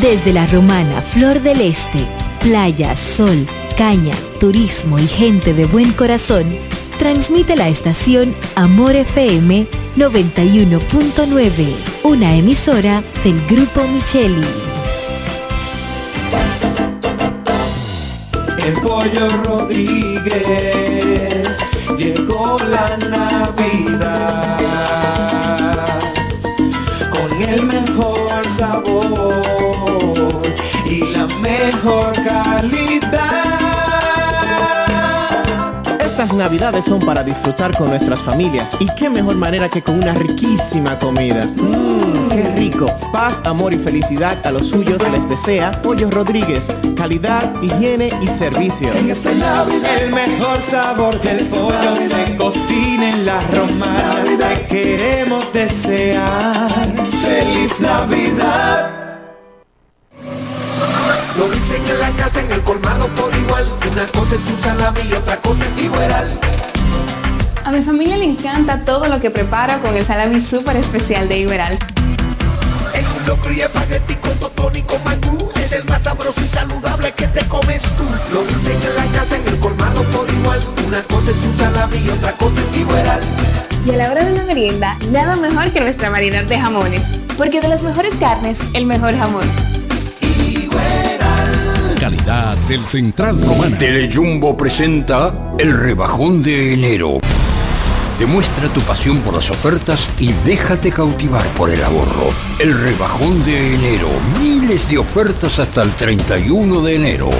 Desde la romana Flor del Este, playa, sol, caña, turismo y gente de buen corazón, transmite la estación Amor FM 91.9, una emisora del Grupo Micheli. El pollo Rodríguez llegó la Navidad con el mejor sabor y la mejor calidad. Navidades son para disfrutar con nuestras familias y qué mejor manera que con una riquísima comida. Mmm, qué rico. Paz, amor y felicidad a los suyos les desea Pollo Rodríguez. Calidad, higiene y servicio. En esta Navidad el mejor sabor del pollo se cocina en la romana. Te queremos desear feliz Navidad. Lo dicen en la casa, en el colmado por igual. Una cosa es su salami y otra cosa es igual. A mi familia le encanta todo lo que preparo con el salami súper especial de Iberal. En un locro y espagueti con totón y con mangú. Es el más sabroso y saludable que te comes tú. Lo dicen en la casa, en el colmado por igual. Una cosa es su salami y otra cosa es igual. Y a la hora de la merienda, nada mejor que nuestra variedad de jamones. Porque de las mejores carnes, el mejor jamón. Calidad del Central Romana. Telejumbo presenta el rebajón de enero. Demuestra tu pasión por las ofertas y déjate cautivar por el ahorro. El rebajón de enero. Miles de ofertas hasta el 31 de enero.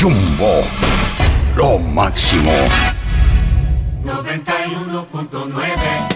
Jumbo. Lo máximo. 91.9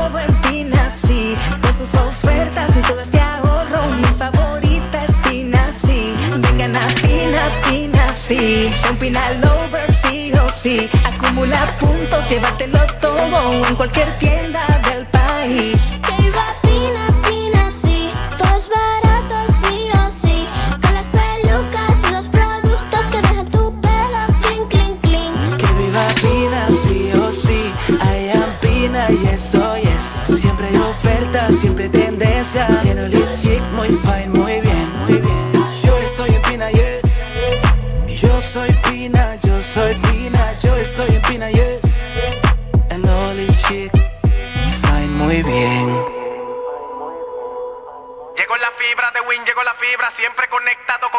sí. Son Pina Lovers, sí o sí. Acumula puntos, llévatelo todo en cualquier tienda del país. Muy bien. Llegó la fibra de Win, llegó la fibra, siempre conectado